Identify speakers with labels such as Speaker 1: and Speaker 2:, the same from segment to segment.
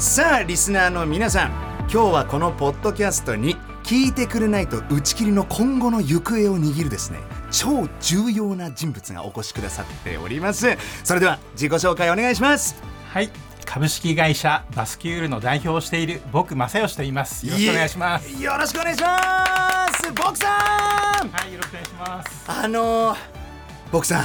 Speaker 1: さあリスナーの皆さん今日はこのポッドキャストに聞いてくれないと打ち切りの今後の行方を握るですね超重要な人物がお越しくださっております。それでは自己紹介お願いします。
Speaker 2: はい。株式会社バスキュールの代表をしている僕正義と言います。よろしくお願いします。
Speaker 1: よろしくお願いします。ボクさん。
Speaker 2: はいよろしくお願いします。
Speaker 1: あのー、ボクさん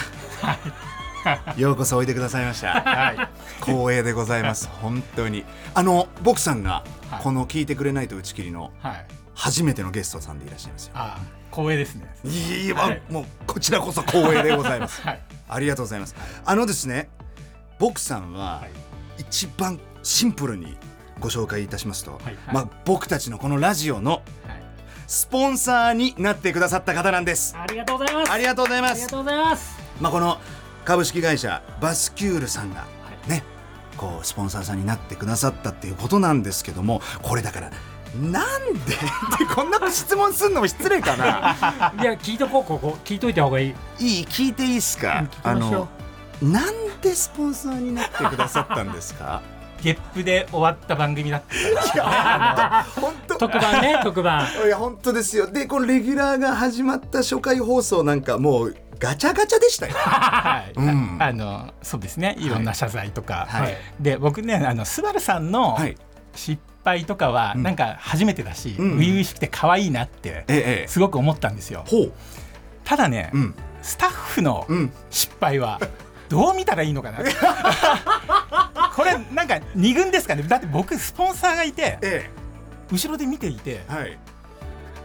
Speaker 1: ようこそおいでくださいました。
Speaker 2: はい
Speaker 1: 光栄でございます。本当に。あの、ボクさんが、この聞いてくれないと打ち切りの
Speaker 2: はい
Speaker 1: 初めてのゲストさんでいらっしゃいますよ。
Speaker 2: あ光栄ですね
Speaker 1: いいわ、
Speaker 2: はい
Speaker 1: もうこちらこそ光栄でございます。
Speaker 2: はい
Speaker 1: ありがとうございます。あのですね、ボクさんは
Speaker 2: はい
Speaker 1: 一番シンプルにご紹介いたしますと、
Speaker 2: はい
Speaker 1: まあ僕たちのこのラジオの
Speaker 2: はい
Speaker 1: スポンサーになってくださった方なんです。
Speaker 3: ありがとうございます
Speaker 1: ありがとうございます。
Speaker 3: ありがとうございます
Speaker 1: まあ、この株式会社バスキュールさんがね、こうスポンサーさんになってくださったっていうことなんですけどもこれだからなんで？でこんな質問すんのも失礼かな。
Speaker 3: いや聞いとこうここ。聞いといた方がいい。
Speaker 1: いい？聞いていいですか？
Speaker 3: 聞きましょう。
Speaker 1: なんでスポンサーになってくださったんですか？
Speaker 2: ゲップで終わった番組だった
Speaker 3: 特番ね特番。
Speaker 1: いや本当ですよ。でこのレギュラーが始まった初回放送なんかもうガチャガチャでしたよ。
Speaker 2: はい、
Speaker 1: うん。
Speaker 2: あのそうですね。いろんな謝罪とか、
Speaker 1: はい。
Speaker 2: で僕ねあのスバルさんの
Speaker 1: はい。
Speaker 2: 失敗とかは
Speaker 1: うん。
Speaker 2: なんか初めてだし
Speaker 1: うん。
Speaker 2: 初々、しくて可愛いなってすごく思ったんですよ。
Speaker 1: ほう。
Speaker 2: ただね、
Speaker 1: うん。
Speaker 2: スタッフの
Speaker 1: うん。
Speaker 2: 失敗はどう見たらいいのかな これなんか二軍ですかね。だって僕スポンサーがいて
Speaker 1: え
Speaker 2: 後ろで見ていて
Speaker 1: えはい。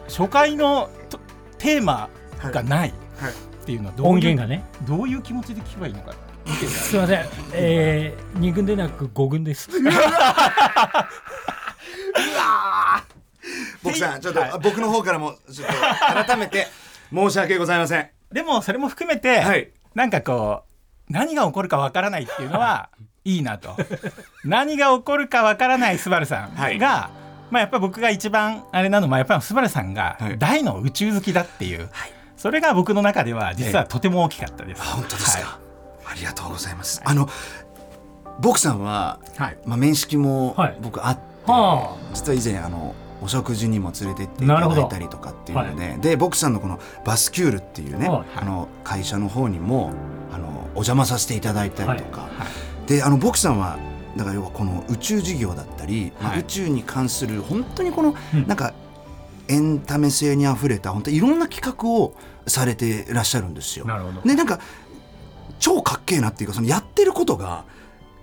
Speaker 2: 初回のとテーマがない
Speaker 1: はい。
Speaker 2: っていうのはどういう
Speaker 3: 音源がね。
Speaker 2: どういう気持ちで聞けばいいのか。
Speaker 3: すいません。えー、2軍でなく5軍です。
Speaker 1: 僕さんちょっと、
Speaker 2: はい。
Speaker 1: 僕の方からもちょっと改めて申し訳ございません。
Speaker 2: でもそれも含めて、
Speaker 1: はい。
Speaker 2: なんかこう何が起こるかわからないっていうのは いいなと。何が起こるかわからないスバルさんが、
Speaker 1: はい。
Speaker 2: まあやっぱり僕が一番あれなのはやっぱりスバルさんが
Speaker 1: はい。
Speaker 2: 大の宇宙好きだっていう、それが僕の中では実はとても大きかったです。
Speaker 1: あ本当ですか、
Speaker 2: は
Speaker 1: ありがとうございます、あの僕さんは、
Speaker 2: はい。
Speaker 1: まあ、面識も
Speaker 3: はい。
Speaker 1: 僕あって、
Speaker 3: は
Speaker 1: 実は以前あのお食事にも連れて行っていただいたりとかっていうので、で僕さんのこのバスキュールっていうね、
Speaker 3: はい。
Speaker 1: あの会社の方にもあのお邪魔させていただいたりとか、
Speaker 2: はい
Speaker 1: であの僕さんはだから要はこの宇宙事業だったり、まあ
Speaker 2: はい。
Speaker 1: 宇宙に関する本当にこの、
Speaker 3: うん。
Speaker 1: なんかエンタメ性にあふれた本当にいろんな企画をされていらっしゃるんですよ。
Speaker 3: なるほど。
Speaker 1: でなんか超かっけえなっていうかそのやってることが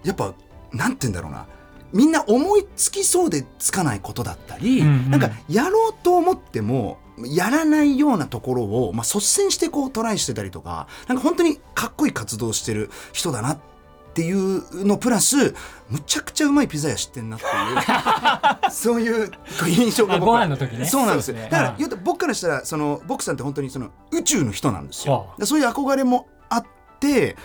Speaker 1: やっぱなんて言うんだろうな。みんな思いつきそうでつかないことだったり、
Speaker 3: うんうん。
Speaker 1: なんかやろうと思ってもやらないようなところを、まあ、率先してこうトライしてたりとかなんか本当にかっこいい活動してる人だなっていうのプラスむちゃくちゃうまいピザ屋知ってんなっていう そういう印象が僕は。そうなんですよ。だから、
Speaker 2: はい。
Speaker 1: 言うと僕からしたらその僕さんって本当にその宇宙の人なんですよ。そういう憧れもあって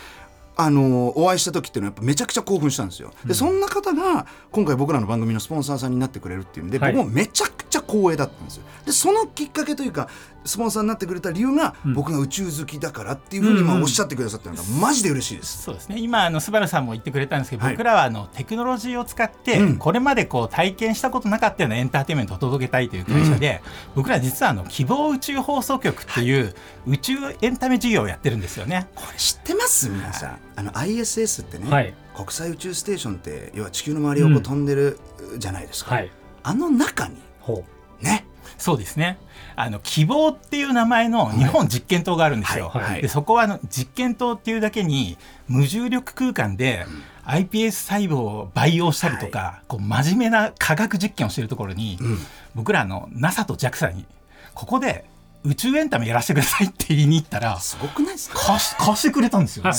Speaker 1: あのお会いした時っていうのはやっぱめちゃくちゃ興奮したんですよ。でそんな方が今回僕らの番組のスポンサーさんになってくれるっていうんで、
Speaker 3: はい
Speaker 1: 僕もめちゃくちゃ光栄だったんですよ。でそのきっかけというかスポンサーになってくれた理由が、
Speaker 3: うん
Speaker 1: 僕が宇宙好きだからっていうふうに
Speaker 3: うんうん
Speaker 1: まあおっしゃってくださったのがマジで嬉しいです。
Speaker 2: そうですね今あのスバルさんも言ってくれたんですけど、
Speaker 1: はい
Speaker 2: 僕らはあのテクノロジーを使って、
Speaker 1: うん
Speaker 2: これまでこう体験したことなかったようなエンターテインメントを届けたいという会社で、僕ら実はあの希望宇宙放送局っていう宇宙エンタメ事業をやってるんですよね。
Speaker 1: これ知ってます？皆さん。あの ISS ってね、
Speaker 3: はい。
Speaker 1: 国際宇宙ステーションって要は地球の周りをこう飛んでるじゃないですか。
Speaker 3: はい。
Speaker 1: あの中に
Speaker 3: ほ
Speaker 1: ね。
Speaker 2: そうですね。あの希望っていう名前の日本実験棟があるんですよ。
Speaker 1: はい。はい。
Speaker 2: でそこはあの実験棟っていうだけに無重力空間で iPS 細胞を培養したりとか、こう真面目な科学実験をしているところに、
Speaker 1: うん。
Speaker 2: 僕らあの NASA と JAXA にここで宇宙エンタメやらせてくださいって言いに行ったら
Speaker 1: すごくないですか？
Speaker 2: 貸してくれたんですよ、ね、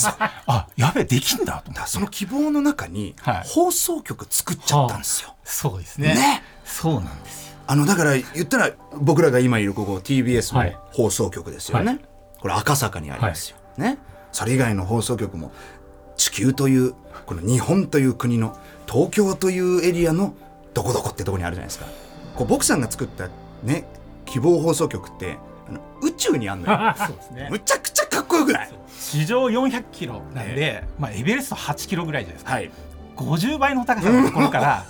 Speaker 2: あやべえできんだと思って。
Speaker 1: その希望の中に
Speaker 2: はい。
Speaker 1: 放送局作っちゃったんですよ。
Speaker 2: そうですね。
Speaker 1: ね。
Speaker 2: そうなんですよ。
Speaker 1: あのだから言ったら僕らが今いるここ TBS の
Speaker 3: はい。
Speaker 1: 放送局ですよね、
Speaker 3: はい。
Speaker 1: これ赤坂にありますよ、ね。それ以外の放送局も地球というこの日本という国の東京というエリアのどこどこってとこにあるじゃないですか。こう僕さんが作ったね希望放送局ってあの宇宙にあんのよ。
Speaker 2: そうですね。
Speaker 1: むちゃくちゃかっこよくない？
Speaker 2: 地上400キロなんで、まあ、エベレスト8キロぐらいじゃないですか。
Speaker 1: はい。
Speaker 2: 50倍の高さのところから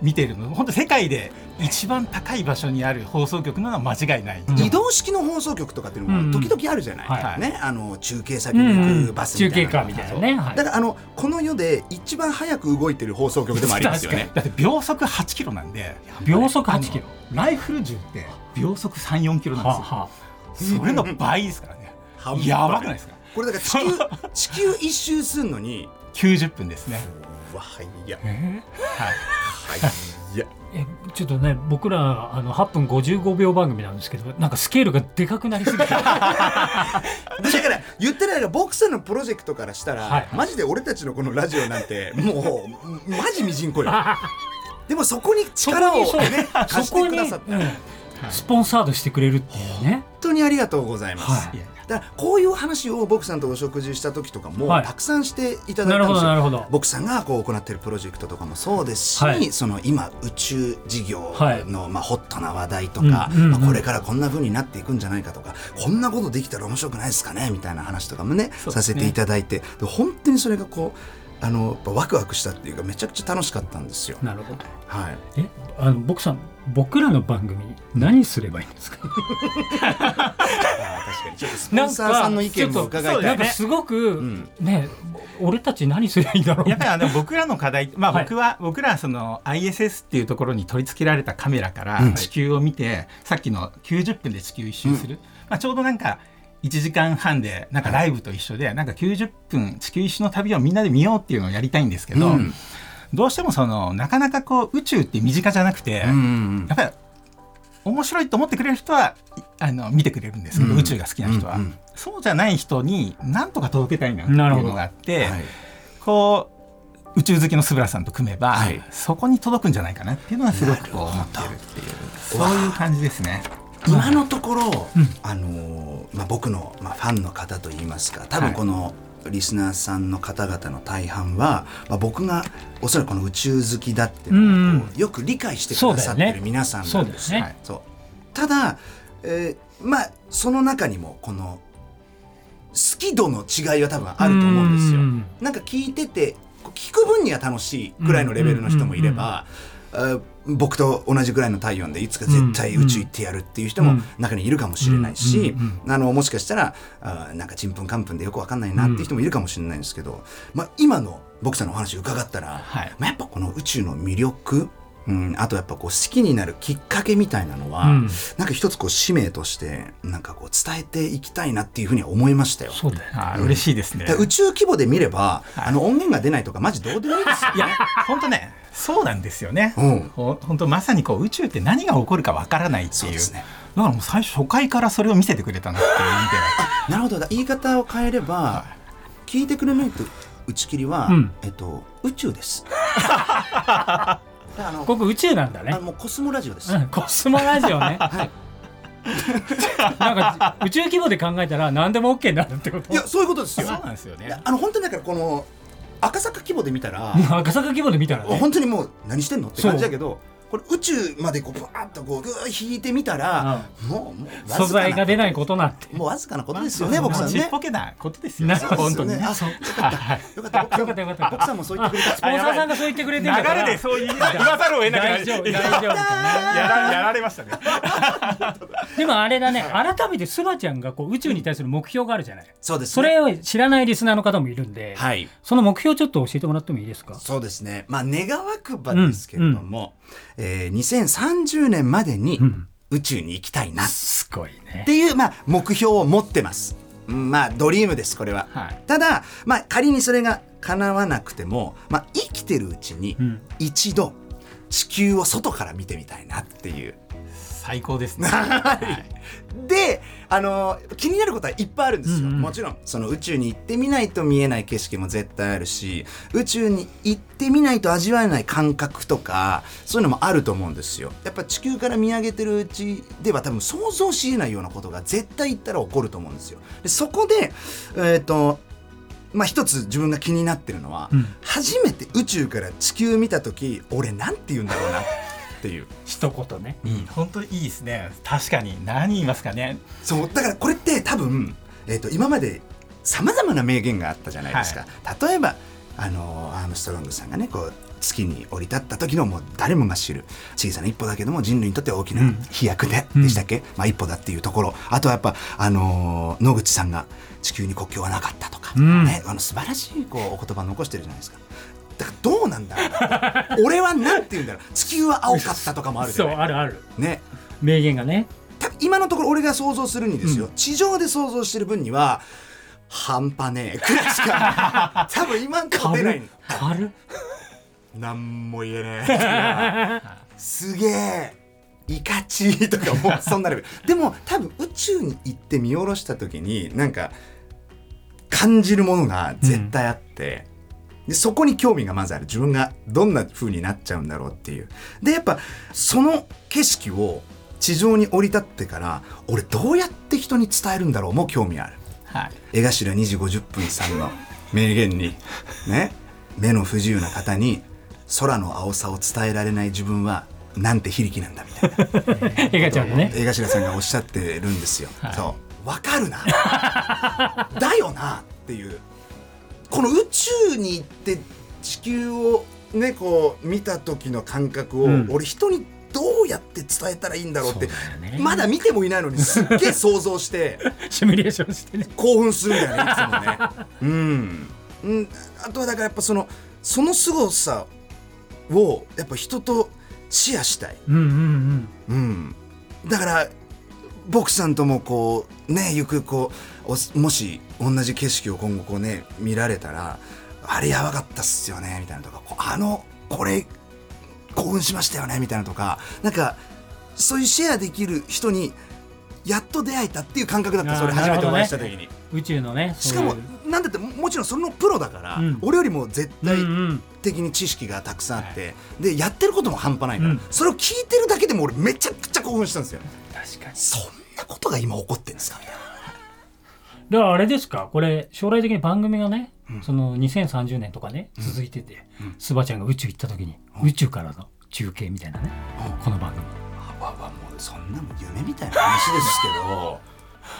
Speaker 2: 見てるの。本当世界で一番高い場所にある放送局なのは間違いない、
Speaker 3: うん。
Speaker 1: 移動式の放送局とかっていうの
Speaker 3: うん。
Speaker 1: も時々あるじゃない、
Speaker 3: はい。
Speaker 1: ね、あの中継先に
Speaker 3: うんうん。
Speaker 1: 行くバスみ
Speaker 3: 中
Speaker 1: たいな。のが
Speaker 3: 継カーみたいなね、はい。
Speaker 1: だからあのこの世で一番早く動いてる放送局でもありますよね。
Speaker 2: だって秒速8キロなんで
Speaker 3: 秒速8キロ。
Speaker 2: ライフル銃って秒速34キロなんですよ、
Speaker 3: はは
Speaker 2: それの倍ですからね。やばくないですか？
Speaker 1: これだから地球地球一周するのに。
Speaker 2: 90分ですね、
Speaker 1: うわはい。や
Speaker 3: え？
Speaker 2: はい、
Speaker 1: はい。や
Speaker 3: えちょっとね僕らあの8分55秒番組なんですけどなんかスケールがでかくなりすぎて。
Speaker 1: だから言ってないがボクサーのプロジェクトからしたら、
Speaker 3: はい。
Speaker 1: マジで俺たちのこのラジオなんてもうマジみじんこよ。でもそこに力をね
Speaker 3: そこにそう
Speaker 1: 貸してくださった。
Speaker 3: うんスポンサードしてくれるっていうね。
Speaker 1: 本当にありがとうございます、
Speaker 3: はい。
Speaker 1: だからこういう話をボクさんとお食事した時とかも、
Speaker 3: はい。
Speaker 1: たくさんしていただ
Speaker 3: ない
Speaker 1: たんです。よ
Speaker 3: どなるほど。
Speaker 1: ボクさんがこう行っているプロジェクトとかもそうですし、
Speaker 3: はい。
Speaker 1: その今宇宙事業
Speaker 3: はい。
Speaker 1: の、まあ、ホットな話題とか、
Speaker 3: うんうんうん。
Speaker 1: まあ、これからこんな風になっていくんじゃないかとかこんなことできたら面白くないですかねみたいな話とかもね
Speaker 2: ね。
Speaker 1: させていただいてで本当にそれがこうあのワクワクしたっていうかめちゃくちゃ楽しかったんですよ。
Speaker 3: なるほど。
Speaker 1: はい、
Speaker 3: えあの僕さん僕らの番組何すればいいんですか？
Speaker 1: あー確かに。ちょっとスポンサーさんの意見も伺いたい
Speaker 3: すごく、
Speaker 1: ん。
Speaker 3: ね俺たち何すればいいんだろう。
Speaker 2: やっぱりあの 僕らの課題、まあ、
Speaker 3: はい。
Speaker 2: 僕は、僕らはその ISS っていうところに取り付けられたカメラから
Speaker 1: うん。
Speaker 2: 地球を見て、さっきの90分で地球一周する、まあ、ちょうどなんか1時間半でなんかライブと一緒で、なんか90分地球一周の旅をみんなで見ようっていうのをやりたいんですけど、
Speaker 1: うん
Speaker 2: どうしてもそのなかなかこう宇宙って身近じゃなくて、
Speaker 1: うんうん
Speaker 2: やっぱり面白いと思ってくれる人はいあの見てくれるんですけど、
Speaker 1: うん。
Speaker 2: 宇宙が好きな人は、
Speaker 1: うんうん
Speaker 2: そうじゃない人になんとか届けたいなっていうのがあって、
Speaker 1: はい
Speaker 2: こう宇宙好きのスブラさんと組めば、
Speaker 1: はい。
Speaker 2: そこに届くんじゃないかなっていうのはすごくこう思ってるっていうそういう感じですね。
Speaker 1: 今のところ、
Speaker 3: うん。
Speaker 1: あのーまあ、僕の、まあ、ファンの方といいますか多分このリスナーさんの方々の大半は、まあ、僕がおそらくこの宇宙好きだっていうのをよく理解してくださってる皆さん
Speaker 3: そうんです
Speaker 1: ただ、えーまあその中にもこの好き度の違いは多分あると思うんですよ。
Speaker 3: うん
Speaker 1: なんか聞いてて聞く分には楽しいくらいのレベルの人もいれば、あー僕と同じぐらいの体温でいつか絶対宇宙行ってやるっていう人も
Speaker 3: うん。
Speaker 1: 中にいるかもしれないし、あのもしかしたらあーなんかちんぷんかんぷんでよくわかんないなっていう人もいるかもしれないんですけど、まあ、今の僕さんのお話伺ったら、
Speaker 2: はい。
Speaker 1: まあ、やっぱこの宇宙の魅力うん、あとやっぱこう好きになるきっかけみたいなのは、
Speaker 3: うん。
Speaker 1: なんか一つこう使命としてなんかこう伝えていきたいなっていうふうには思いましたよ。
Speaker 3: そうだよね
Speaker 2: あー嬉しいですね。
Speaker 1: 宇宙規模で見れば、
Speaker 2: はい。
Speaker 1: あの音源が出ないとかマジどうでもいいですよ。
Speaker 2: いや本当ねそうなんですよね。
Speaker 1: うん。
Speaker 2: ほ本当まさにこう宇宙って何が起こるかわからないっていう。
Speaker 1: そうですね。
Speaker 2: だからもう最初初回からそれを見せてくれたなっていう意味で
Speaker 1: なるほど。だ言い方を変えれば、聞いてくれないと打ち切りは、
Speaker 3: うん。
Speaker 1: えっと宇宙です。あの
Speaker 3: ここ宇宙なんだね
Speaker 1: あもうコスモラジオです。
Speaker 3: うんコスモラジオね
Speaker 1: はい。
Speaker 3: なんか宇宙規模で考えたら何でも OK になるってこと？
Speaker 1: いやそういうことですよ。
Speaker 2: そうなんですよね。
Speaker 1: あの本当にだからこの赤坂規模で見たら、
Speaker 3: 赤坂規模で見たらね
Speaker 1: 本当にもう何してんのって感じだけど。これ宇宙までこうバーッとこうぐー引いてみたら、もうもうわずかな
Speaker 3: 素材が出ないことなんて。
Speaker 1: もうわずかなことですよね、僕さんね
Speaker 2: ちっぽ。けなことですよね。
Speaker 3: なるほど。
Speaker 2: 本当にね。
Speaker 1: あそうよかった。よかった僕さん
Speaker 3: よかった。よかった
Speaker 1: 僕さんもそう言ってくれた。
Speaker 3: スポンサーさんがそう言ってくれてんだから。
Speaker 2: 流れでそう言い言わざるを得なくなる
Speaker 3: 大丈夫大丈
Speaker 2: やらやられましたね。
Speaker 3: でもあれだね。改めてスバちゃんがこう宇宙に対する目標があるじゃない。
Speaker 1: そうですね。
Speaker 3: それを知らないリスナーの方もいるんで、
Speaker 1: はい。
Speaker 3: その目標ちょっと教えてもらってもいいですか？
Speaker 1: そうですね。まあ願わくばですけれども、えー2030年までに
Speaker 3: ん
Speaker 1: 宇宙に行きたいなっていう、まあ、目標を持ってます。うんまあドリームですこれは。
Speaker 2: はい。
Speaker 1: ただ、まあ、仮にそれが叶わなくても、まあ、生きてるうちに
Speaker 3: うん
Speaker 1: 一度地球を外から見てみたいなっていう。
Speaker 2: 最高ですね。
Speaker 1: で、あの気になることはいっぱいあるんですよ、
Speaker 3: うんうん。
Speaker 1: もちろんその宇宙に行ってみないと見えない景色も絶対あるし宇宙に行ってみないと味わえない感覚とかそういうのもあると思うんですよ。やっぱ地球から見上げてるうちでは多分想像しえないようなことが絶対行ったら起こると思うんですよ。でそこでえっ、とまあ一つ自分が気になってるのは、
Speaker 3: うん。
Speaker 1: 初めて宇宙から地球見た時俺なんて言うんだろうなっていう。
Speaker 3: 一言ね。
Speaker 2: うん。本当にいいですね。確かに。何言いますかね。
Speaker 1: そうだからこれって多分、えー、と今までさまざまな名言があったじゃないですか、例えばあのアームストロングさんがねこう月に降り立った時のもう誰もが知る。小さな一歩だけども人類にとって大きな飛躍で、でしたっけ、まあ、一歩だっていうところ。あとはやっぱ、あのー野口さんが地球に国境はなかったとか、
Speaker 3: うん。
Speaker 1: ね、あの素晴らしいこうお言葉残してるじゃないですか。だからどうなんだ俺はなんて言うんだろう。地球は青かったとかもあるじゃ
Speaker 3: そう
Speaker 1: ない
Speaker 3: あるある。
Speaker 1: ね。
Speaker 3: 名言がね。
Speaker 1: 多分今のところ俺が想像するにですよ、地上で想像してる分には半端ねえくらいしか。多分今んとこ出ないの。
Speaker 3: 軽っ。
Speaker 1: なんも言えねえすげえイカチとかもう。そんなレベル。でも多分宇宙に行って見下ろした時になんか感じるものが絶対あって、でそこに興味がまずある。自分がどんな風になっちゃうんだろうっていう。でやっぱその景色を地上に降り立ってから俺どうやって人に伝えるんだろうも興味ある。
Speaker 2: はい。
Speaker 1: 江頭2時50分さんの名言にね。目の不自由な方に空の青さを伝えられない自分はなんて非力なんだみたいな。
Speaker 3: エガちゃんのね。
Speaker 1: 江頭さんがおっしゃってるんですよ。
Speaker 2: はい。
Speaker 1: そう。わかるな。だよなっていうこの宇宙に行って地球をねこう見た時の感覚を、
Speaker 3: うん。
Speaker 1: 俺人にどうやって伝えたらいいんだろうってまだ見てもいないのにすっげえ想像して
Speaker 3: シミュレーションしてね。
Speaker 1: 興奮するんだよねいつもね。うん、うん、あとはだからやっぱそのその凄さをやっぱ人とシェアしたい。
Speaker 3: うんうん。
Speaker 1: うん、だから僕さんともこうねゆくこうおもし同じ景色を今後こうね見られたらあれやばかったっすよねみたいなとかあのこれ興奮しましたよねみたいなとかなんかそういうシェアできる人にやっと出会えたっていう感覚だったそれ初めてお会いした
Speaker 3: な
Speaker 1: 時に、
Speaker 3: 宇宙のね
Speaker 1: しかもなんだってももちろんそのプロだから、
Speaker 3: うん。
Speaker 1: 俺よりも絶
Speaker 3: うん
Speaker 1: 対
Speaker 3: うん。
Speaker 1: 的に知識がたくさんあって、でやってることも半端ないから、
Speaker 3: うん。
Speaker 1: それを聞いてるだけでも俺めちゃくちゃ興奮したんですよ
Speaker 3: 確かに。
Speaker 1: そんなことが今起こってんですかみたいな
Speaker 3: だからあれですか？これ将来的に番組がね、その2030年とかね続いてて、スバちゃんが宇宙行った時に、宇宙からの中継みたいなね、この番組。
Speaker 1: あわわもうそんな夢みたいな話ですけど。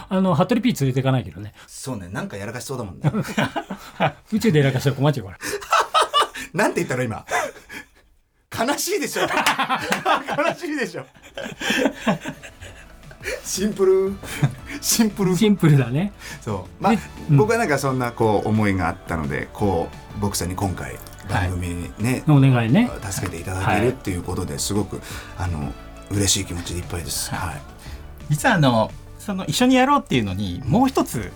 Speaker 3: あの服部 P 連れていかないけどね。
Speaker 1: そうねなんかやらかしそうだもんね。
Speaker 3: 宇宙でやらかしたら困っちゃうから。
Speaker 1: なんて言ったら今？悲しいでしょ。悲しいでしょシンプル。シンプル。
Speaker 3: シンプルだね。
Speaker 1: そう。まあ、
Speaker 3: でうん。
Speaker 1: 僕はなんかそんなこう思いがあったのでこう僕さんに今回番組にね、
Speaker 3: お願いね。
Speaker 1: 助けていただけるっていうことですごくあの嬉しい気持ちでいっぱいです。はい。
Speaker 2: 実はあのその一緒にやろうっていうのにもう一つ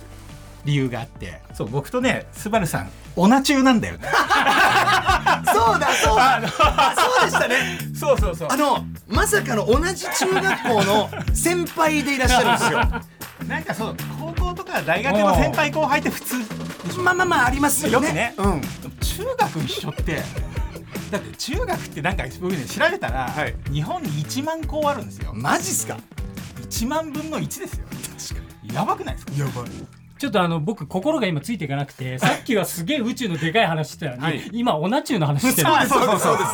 Speaker 2: 理由があってそう僕とねスバルさんオナ中なんだよね。
Speaker 1: そうだそうだ。あそうでしたね。
Speaker 2: そうそうそう。
Speaker 1: あのまさかの同じ中学校の先輩でいらっしゃるんですよ。
Speaker 2: なんかそう高校とか大学の先輩後輩って普通
Speaker 1: まあまあまあありますよね。
Speaker 2: よくね
Speaker 1: うん。
Speaker 2: 中学一緒って だって中学ってなんか僕ね調べたら、
Speaker 1: はい
Speaker 2: 日本に1万校あるんですよ
Speaker 1: マジっすか
Speaker 2: ？1万分の1ですよ確かにやばくないですか？
Speaker 1: やばい。
Speaker 3: ちょっとあの僕心が今ついていかなくてさっきはすげえ宇宙のでかい話してたのに、
Speaker 1: はい
Speaker 3: 今オナチューの話してる
Speaker 1: そうですそうですそうです。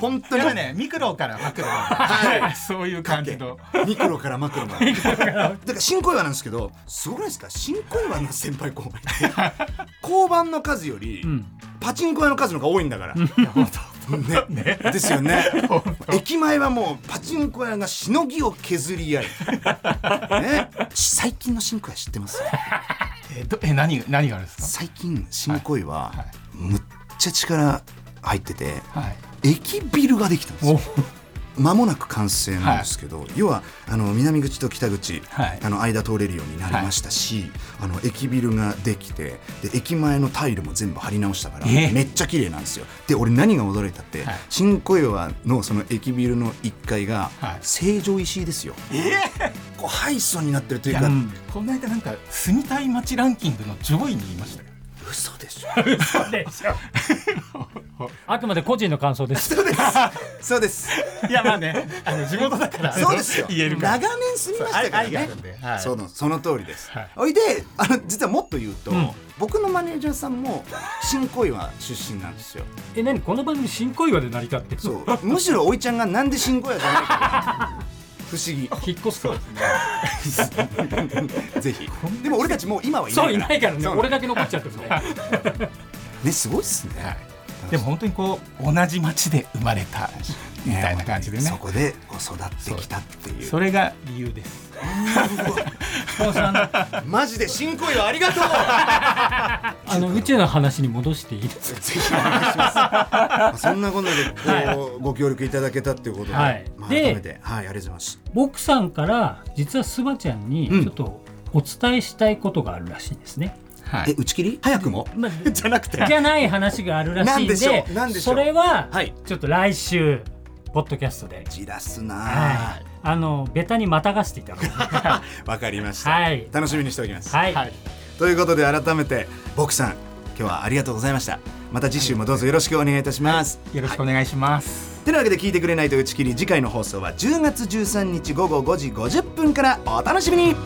Speaker 1: 本当に？
Speaker 2: ねミクロからマクロ
Speaker 1: はい。
Speaker 2: そういう感じの。
Speaker 1: ミクロからマクロまで。だから新小岩なんですけど、すごくないですか？新小岩の先輩後輩って交番の数より、
Speaker 3: うん。
Speaker 1: パチンコ屋の数の方が多いんだから。ね。ですよね。駅前はもうパチンコ屋がしのぎを削り合い。ね、最近の新小屋知ってます？
Speaker 2: 当えどえ何何があるんです
Speaker 1: 最近新小岩は、むっちゃ力入ってて、
Speaker 2: かはい
Speaker 1: 駅ビルができたんですよ。間もなく完成なんですけど、要はあの南口と北口、
Speaker 2: はい。
Speaker 1: あの間通れるようになりましたし、あの駅ビルができてで駅前のタイルも全部張り直したから、
Speaker 2: え
Speaker 1: めっちゃ綺麗なんですよ。で俺何が驚いたって、
Speaker 2: はい。
Speaker 1: 新小岩のその駅ビルの1階が
Speaker 2: はい。
Speaker 1: 成城石井ですよ、こうハイソンになってるというか、
Speaker 3: うん。
Speaker 2: この間なんか住みたい街ランキングの上位にいましたよ
Speaker 1: 嘘でしょ。
Speaker 3: そうでしょ。あくまで個人の感想です。
Speaker 1: そうです。そうです。
Speaker 2: いやまあねあの地元だから。
Speaker 1: そうですよ。
Speaker 2: 言える
Speaker 1: 長年住みましたからね。
Speaker 2: はい。
Speaker 1: そのその通りです。
Speaker 2: はい。
Speaker 1: おいであの実はもっと言うと、
Speaker 3: うん。
Speaker 1: 僕のマネージャーさんも新小岩出身なんですよ。
Speaker 3: え何？この番組新小岩で成り立ってる
Speaker 1: そう。むしろおいちゃんがなんで新小岩じゃないか不思議。
Speaker 3: 引っ越すと
Speaker 1: ぜひ。でも俺たちもう今はいないから。
Speaker 3: そういないからね俺だけ残っちゃってるね
Speaker 1: ねすごいっすね。
Speaker 2: はいでも本当にこう同じ町で生まれたみたいな感じでね。
Speaker 1: そこで育ってきたっていう。
Speaker 2: それが理由です。
Speaker 1: マジで新恋はありがとう。
Speaker 3: あの宇宙の話に戻していいですか？
Speaker 1: そんなことでこう、
Speaker 3: は
Speaker 1: ご協力いただけたっていうことで、
Speaker 3: はい。
Speaker 1: まあ、
Speaker 3: で
Speaker 1: 改めてはいありがとうございます。
Speaker 3: 僕さんから実はスバちゃんに
Speaker 1: うん。
Speaker 3: ちょっとお伝えしたいことがあるらしいんですね。
Speaker 2: はい。
Speaker 1: え打ち切り？早くも？
Speaker 3: まあ
Speaker 1: じゃなくて。
Speaker 3: じゃない話があるらしいんで
Speaker 1: なんでしょう？なんでしょ
Speaker 3: そうれは
Speaker 1: はい。
Speaker 3: ちょっと来週ポッドキャストで、
Speaker 1: じらすな。あ
Speaker 3: はい、あのベタにまたがしていただく
Speaker 1: わかりました、
Speaker 3: はい。
Speaker 1: 楽しみにしておきます、
Speaker 3: はい、
Speaker 2: はい。
Speaker 1: ということで改めて僕さん今日はありがとうございました。また次週もどうぞよろしくお願いいたします、
Speaker 2: よろしくお願いします、
Speaker 1: てなわけで聞いてくれないと打ち切り次回の放送は10月13日午後5時50分からお楽しみに